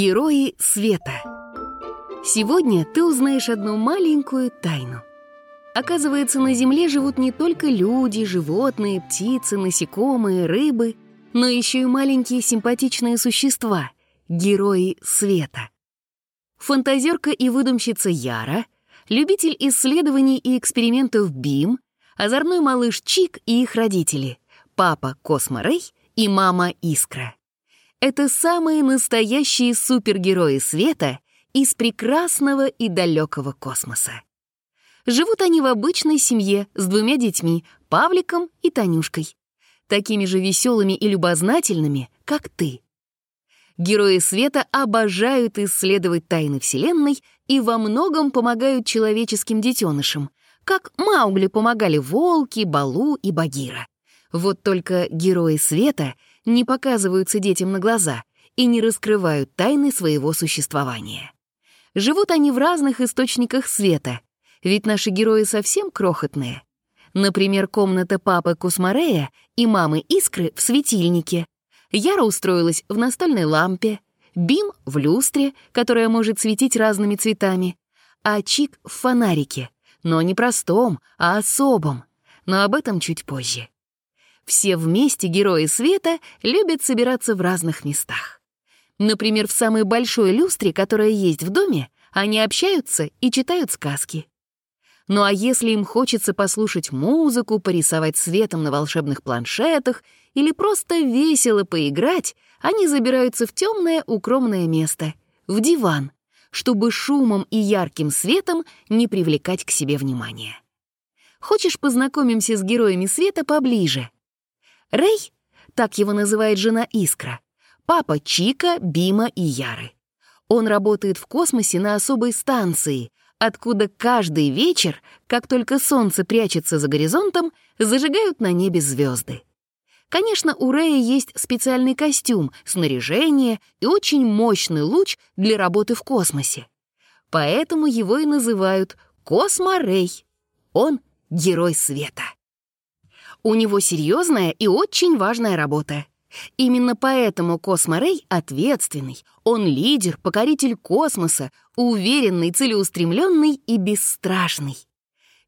Герои света. Сегодня ты узнаешь одну маленькую тайну. Оказывается, на Земле живут не только люди, животные, птицы, насекомые, рыбы, но еще и маленькие симпатичные существа — герои света. Фантазерка и выдумщица Яра, любитель исследований и экспериментов Бим, озорной малыш Чик и их родители — папа Космо Рэй и мама Искра — это самые настоящие супергерои света из прекрасного и далекого космоса. Живут они в обычной семье с двумя детьми, Павликом и Танюшкой, такими же веселыми и любознательными, как ты. Герои света обожают исследовать тайны Вселенной и во многом помогают человеческим детенышам, как Маугли помогали волки, Балу и Багира. Вот только герои света — не показываются детям на глаза и не раскрывают тайны своего существования. Живут они в разных источниках света, ведь наши герои совсем крохотные. Например, комната папы Кусмарея и мамы Искры в светильнике. Яра устроилась в настольной лампе, Бим — в люстре, которая может светить разными цветами, а Чик — в фонарике, но не простом, а особом. Но об этом чуть позже. Все вместе герои света любят собираться в разных местах. Например, в самой большой люстре, которая есть в доме, они общаются и читают сказки. Ну а если им хочется послушать музыку, порисовать светом на волшебных планшетах или просто весело поиграть, они забираются в темное укромное место, в диван, чтобы шумом и ярким светом не привлекать к себе внимания. Хочешь, познакомимся с героями света поближе? Рэй, так его называет жена Искра, папа Чика, Бима и Яры. Он работает в космосе на особой станции, откуда каждый вечер, как только солнце прячется за горизонтом, зажигают на небе звезды. Конечно, у Рэя есть специальный костюм, снаряжение и очень мощный луч для работы в космосе. Поэтому его и называют Космо-Рэй. Он — герой света. У него серьезная и очень важная работа. Именно поэтому Космо Рэй ответственный. Он лидер, покоритель космоса, уверенный, целеустремленный и бесстрашный.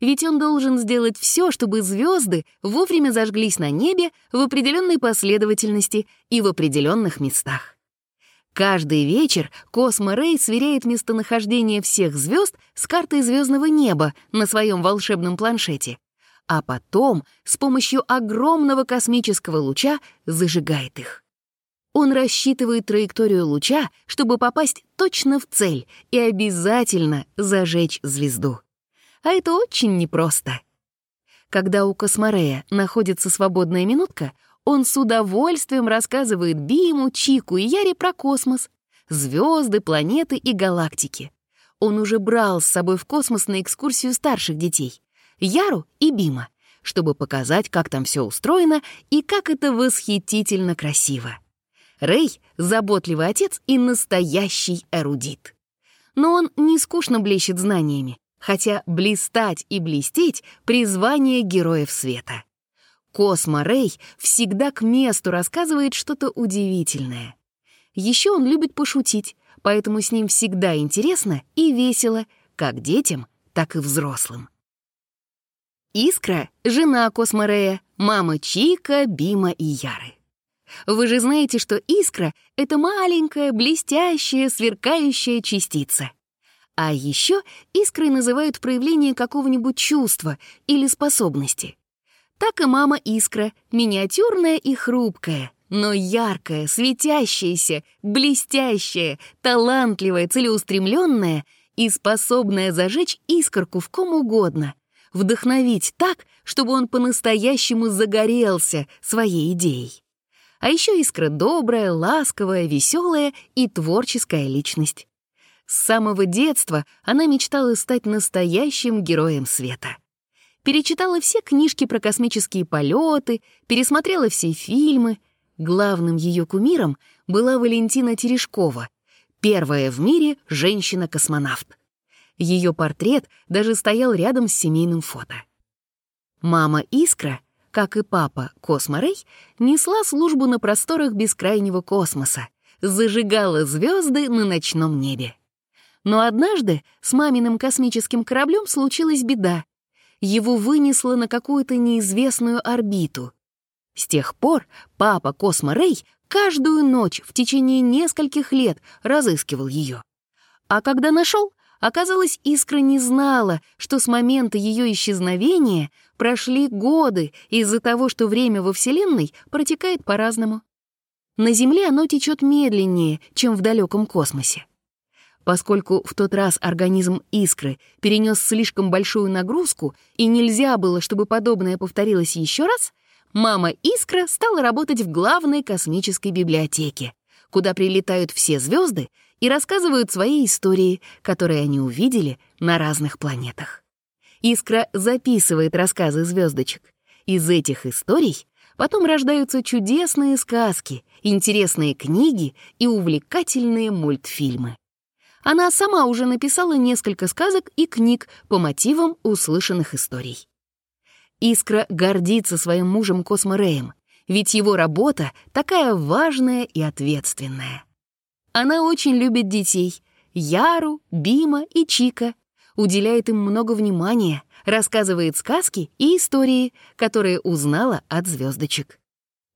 Ведь он должен сделать все, чтобы звезды вовремя зажглись на небе в определенной последовательности и в определенных местах. Каждый вечер Космо Рэй сверяет местонахождение всех звезд с картой звездного неба на своем волшебном планшете а потом с помощью огромного космического луча зажигает их. Он рассчитывает траекторию луча, чтобы попасть точно в цель и обязательно зажечь звезду. А это очень непросто. Когда у Косморея находится свободная минутка, он с удовольствием рассказывает Биму, Чику и Яре про космос, звезды, планеты и галактики. Он уже брал с собой в космос на экскурсию старших детей. Яру и Бима, чтобы показать, как там все устроено и как это восхитительно красиво. Рэй — заботливый отец и настоящий эрудит. Но он не скучно блещет знаниями, хотя блистать и блестеть — призвание героев света. Космо Рэй всегда к месту рассказывает что-то удивительное. Еще он любит пошутить, поэтому с ним всегда интересно и весело, как детям, так и взрослым. Искра — жена Косморея, мама Чика, Бима и Яры. Вы же знаете, что искра — это маленькая, блестящая, сверкающая частица. А еще искрой называют проявление какого-нибудь чувства или способности. Так и мама искра, миниатюрная и хрупкая, но яркая, светящаяся, блестящая, талантливая, целеустремленная и способная зажечь искорку в ком угодно — вдохновить так, чтобы он по-настоящему загорелся своей идеей. А еще искра добрая, ласковая, веселая и творческая личность. С самого детства она мечтала стать настоящим героем света. Перечитала все книжки про космические полеты, пересмотрела все фильмы. Главным ее кумиром была Валентина Терешкова, первая в мире женщина-космонавт. Ее портрет даже стоял рядом с семейным фото. Мама Искра, как и папа Космо Рэй, несла службу на просторах бескрайнего космоса, зажигала звезды на ночном небе. Но однажды с маминым космическим кораблем случилась беда. Его вынесло на какую-то неизвестную орбиту. С тех пор папа Космо каждую ночь в течение нескольких лет разыскивал ее. А когда нашел, оказалось, Искра не знала, что с момента ее исчезновения прошли годы из-за того, что время во Вселенной протекает по-разному. На Земле оно течет медленнее, чем в далеком космосе. Поскольку в тот раз организм Искры перенес слишком большую нагрузку и нельзя было, чтобы подобное повторилось еще раз, мама Искра стала работать в главной космической библиотеке, куда прилетают все звезды и рассказывают свои истории, которые они увидели на разных планетах. Искра записывает рассказы звездочек. Из этих историй потом рождаются чудесные сказки, интересные книги и увлекательные мультфильмы. Она сама уже написала несколько сказок и книг по мотивам услышанных историй. Искра гордится своим мужем Космо Рэем, ведь его работа такая важная и ответственная. Она очень любит детей — Яру, Бима и Чика, уделяет им много внимания, рассказывает сказки и истории, которые узнала от звездочек.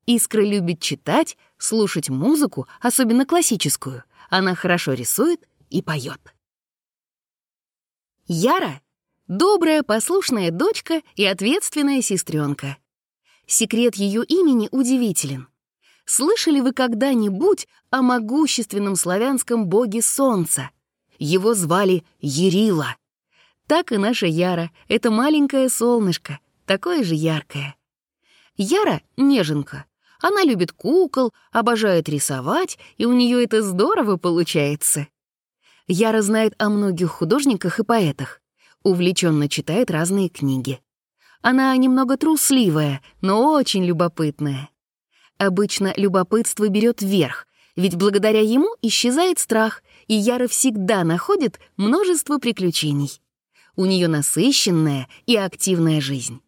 Искра любит читать, слушать музыку, особенно классическую. Она хорошо рисует и поет. Яра Добрая, послушная дочка и ответственная сестренка. Секрет ее имени удивителен. Слышали вы когда-нибудь о могущественном славянском боге солнца? Его звали Ерила. Так и наша Яра — это маленькое солнышко, такое же яркое. Яра — неженка. Она любит кукол, обожает рисовать, и у нее это здорово получается. Яра знает о многих художниках и поэтах увлеченно читает разные книги. Она немного трусливая, но очень любопытная. Обычно любопытство берет верх, ведь благодаря ему исчезает страх, и Яра всегда находит множество приключений. У нее насыщенная и активная жизнь.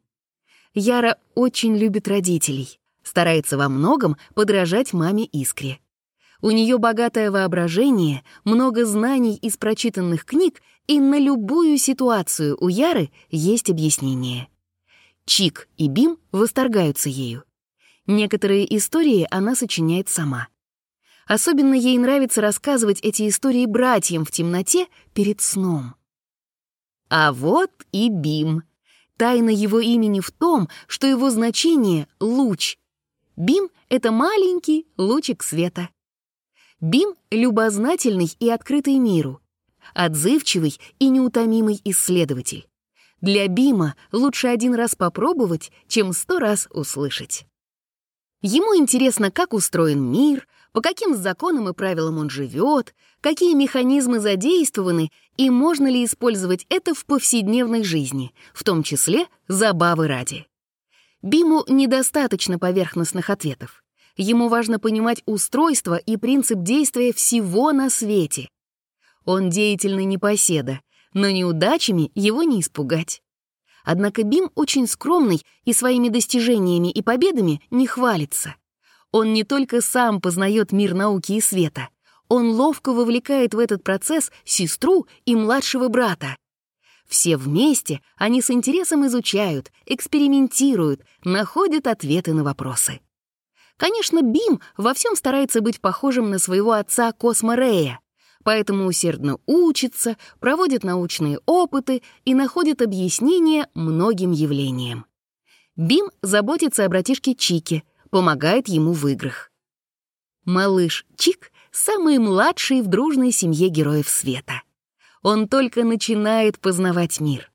Яра очень любит родителей, старается во многом подражать маме Искре. У нее богатое воображение, много знаний из прочитанных книг, и на любую ситуацию у Яры есть объяснение. Чик и Бим восторгаются ею. Некоторые истории она сочиняет сама. Особенно ей нравится рассказывать эти истории братьям в темноте перед сном. А вот и Бим. Тайна его имени в том, что его значение — луч. Бим — это маленький лучик света. Бим — любознательный и открытый миру, отзывчивый и неутомимый исследователь. Для Бима лучше один раз попробовать, чем сто раз услышать. Ему интересно, как устроен мир, по каким законам и правилам он живет, какие механизмы задействованы и можно ли использовать это в повседневной жизни, в том числе забавы ради. Биму недостаточно поверхностных ответов. Ему важно понимать устройство и принцип действия всего на свете. Он деятельный непоседа, но неудачами его не испугать. Однако Бим очень скромный и своими достижениями и победами не хвалится. Он не только сам познает мир науки и света, он ловко вовлекает в этот процесс сестру и младшего брата. Все вместе они с интересом изучают, экспериментируют, находят ответы на вопросы. Конечно, Бим во всем старается быть похожим на своего отца Космо Рея, поэтому усердно учится, проводит научные опыты и находит объяснения многим явлениям. Бим заботится о братишке Чике, помогает ему в играх. Малыш Чик — самый младший в дружной семье героев света. Он только начинает познавать мир.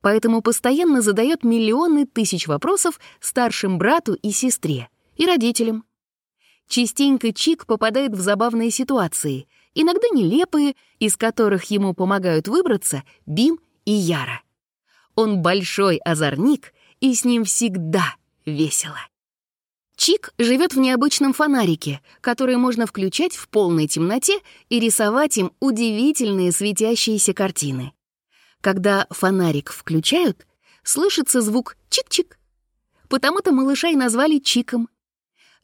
Поэтому постоянно задает миллионы тысяч вопросов старшим брату и сестре — и родителям. Частенько Чик попадает в забавные ситуации, иногда нелепые, из которых ему помогают выбраться Бим и Яра. Он большой озорник, и с ним всегда весело. Чик живет в необычном фонарике, который можно включать в полной темноте и рисовать им удивительные светящиеся картины. Когда фонарик включают, слышится звук «чик-чик». Потому-то малыша и назвали Чиком.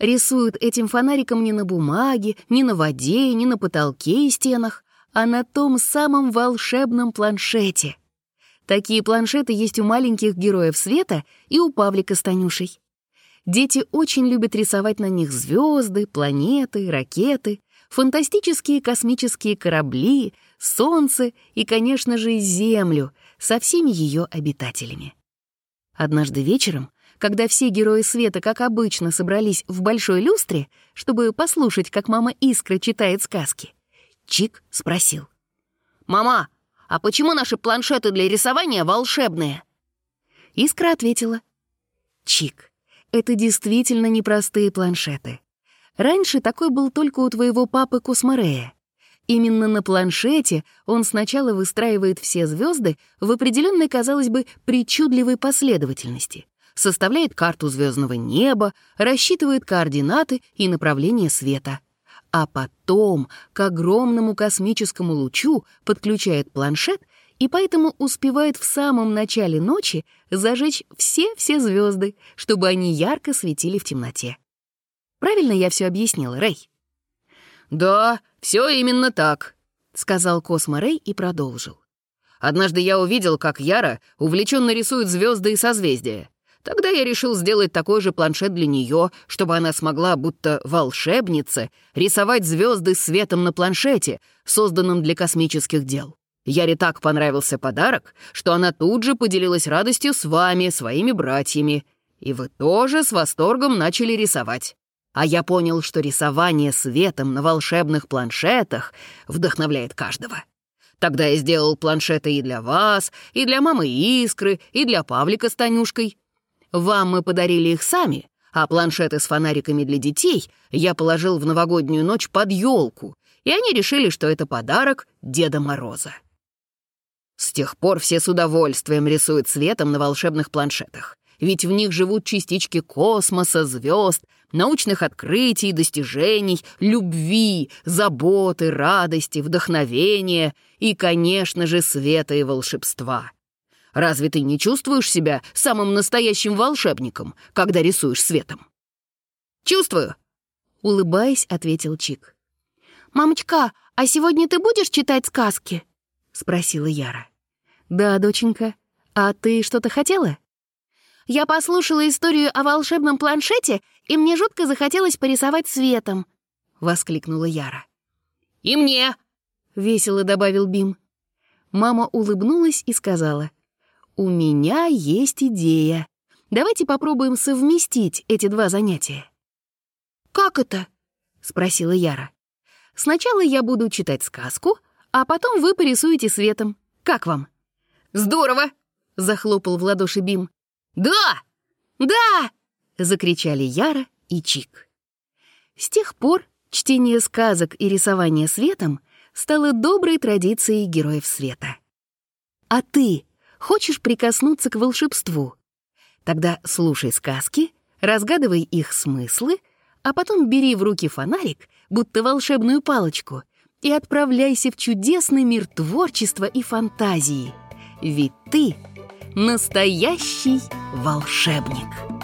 Рисуют этим фонариком не на бумаге, не на воде, не на потолке и стенах, а на том самом волшебном планшете. Такие планшеты есть у маленьких героев света и у Павлика с Танюшей. Дети очень любят рисовать на них звезды, планеты, ракеты, фантастические космические корабли, солнце и, конечно же, Землю со всеми ее обитателями. Однажды вечером, когда все герои света, как обычно, собрались в большой люстре, чтобы послушать, как мама Искра читает сказки, Чик спросил. «Мама, а почему наши планшеты для рисования волшебные?» Искра ответила. «Чик, это действительно непростые планшеты. Раньше такой был только у твоего папы Косморея. Именно на планшете он сначала выстраивает все звезды в определенной, казалось бы, причудливой последовательности, составляет карту звездного неба, рассчитывает координаты и направление света. А потом к огромному космическому лучу подключает планшет и поэтому успевает в самом начале ночи зажечь все-все звезды, чтобы они ярко светили в темноте. Правильно я все объяснила, Рэй? «Да, все именно так», — сказал Космо Рэй и продолжил. «Однажды я увидел, как Яра увлеченно рисует звезды и созвездия. Тогда я решил сделать такой же планшет для нее, чтобы она смогла, будто волшебница, рисовать звезды светом на планшете, созданном для космических дел. Яре так понравился подарок, что она тут же поделилась радостью с вами, своими братьями. И вы тоже с восторгом начали рисовать. А я понял, что рисование светом на волшебных планшетах вдохновляет каждого. Тогда я сделал планшеты и для вас, и для мамы Искры, и для Павлика с Танюшкой. Вам мы подарили их сами, а планшеты с фонариками для детей я положил в новогоднюю ночь под елку, и они решили, что это подарок Деда Мороза. С тех пор все с удовольствием рисуют светом на волшебных планшетах, ведь в них живут частички космоса, звезд, научных открытий, достижений, любви, заботы, радости, вдохновения и, конечно же, света и волшебства. Разве ты не чувствуешь себя самым настоящим волшебником, когда рисуешь светом? «Чувствую», — улыбаясь, ответил Чик. «Мамочка, а сегодня ты будешь читать сказки?» — спросила Яра. «Да, доченька. А ты что-то хотела?» «Я послушала историю о волшебном планшете, и мне жутко захотелось порисовать светом», — воскликнула Яра. «И мне!» — весело добавил Бим. Мама улыбнулась и сказала, «У меня есть идея. Давайте попробуем совместить эти два занятия». «Как это?» — спросила Яра. «Сначала я буду читать сказку, а потом вы порисуете светом. Как вам?» «Здорово!» — захлопал в ладоши Бим. «Да! Да!» — закричали Яра и Чик. С тех пор чтение сказок и рисование светом стало доброй традицией героев света. А ты хочешь прикоснуться к волшебству? Тогда слушай сказки, разгадывай их смыслы, а потом бери в руки фонарик, будто волшебную палочку, и отправляйся в чудесный мир творчества и фантазии. Ведь ты — настоящий волшебник.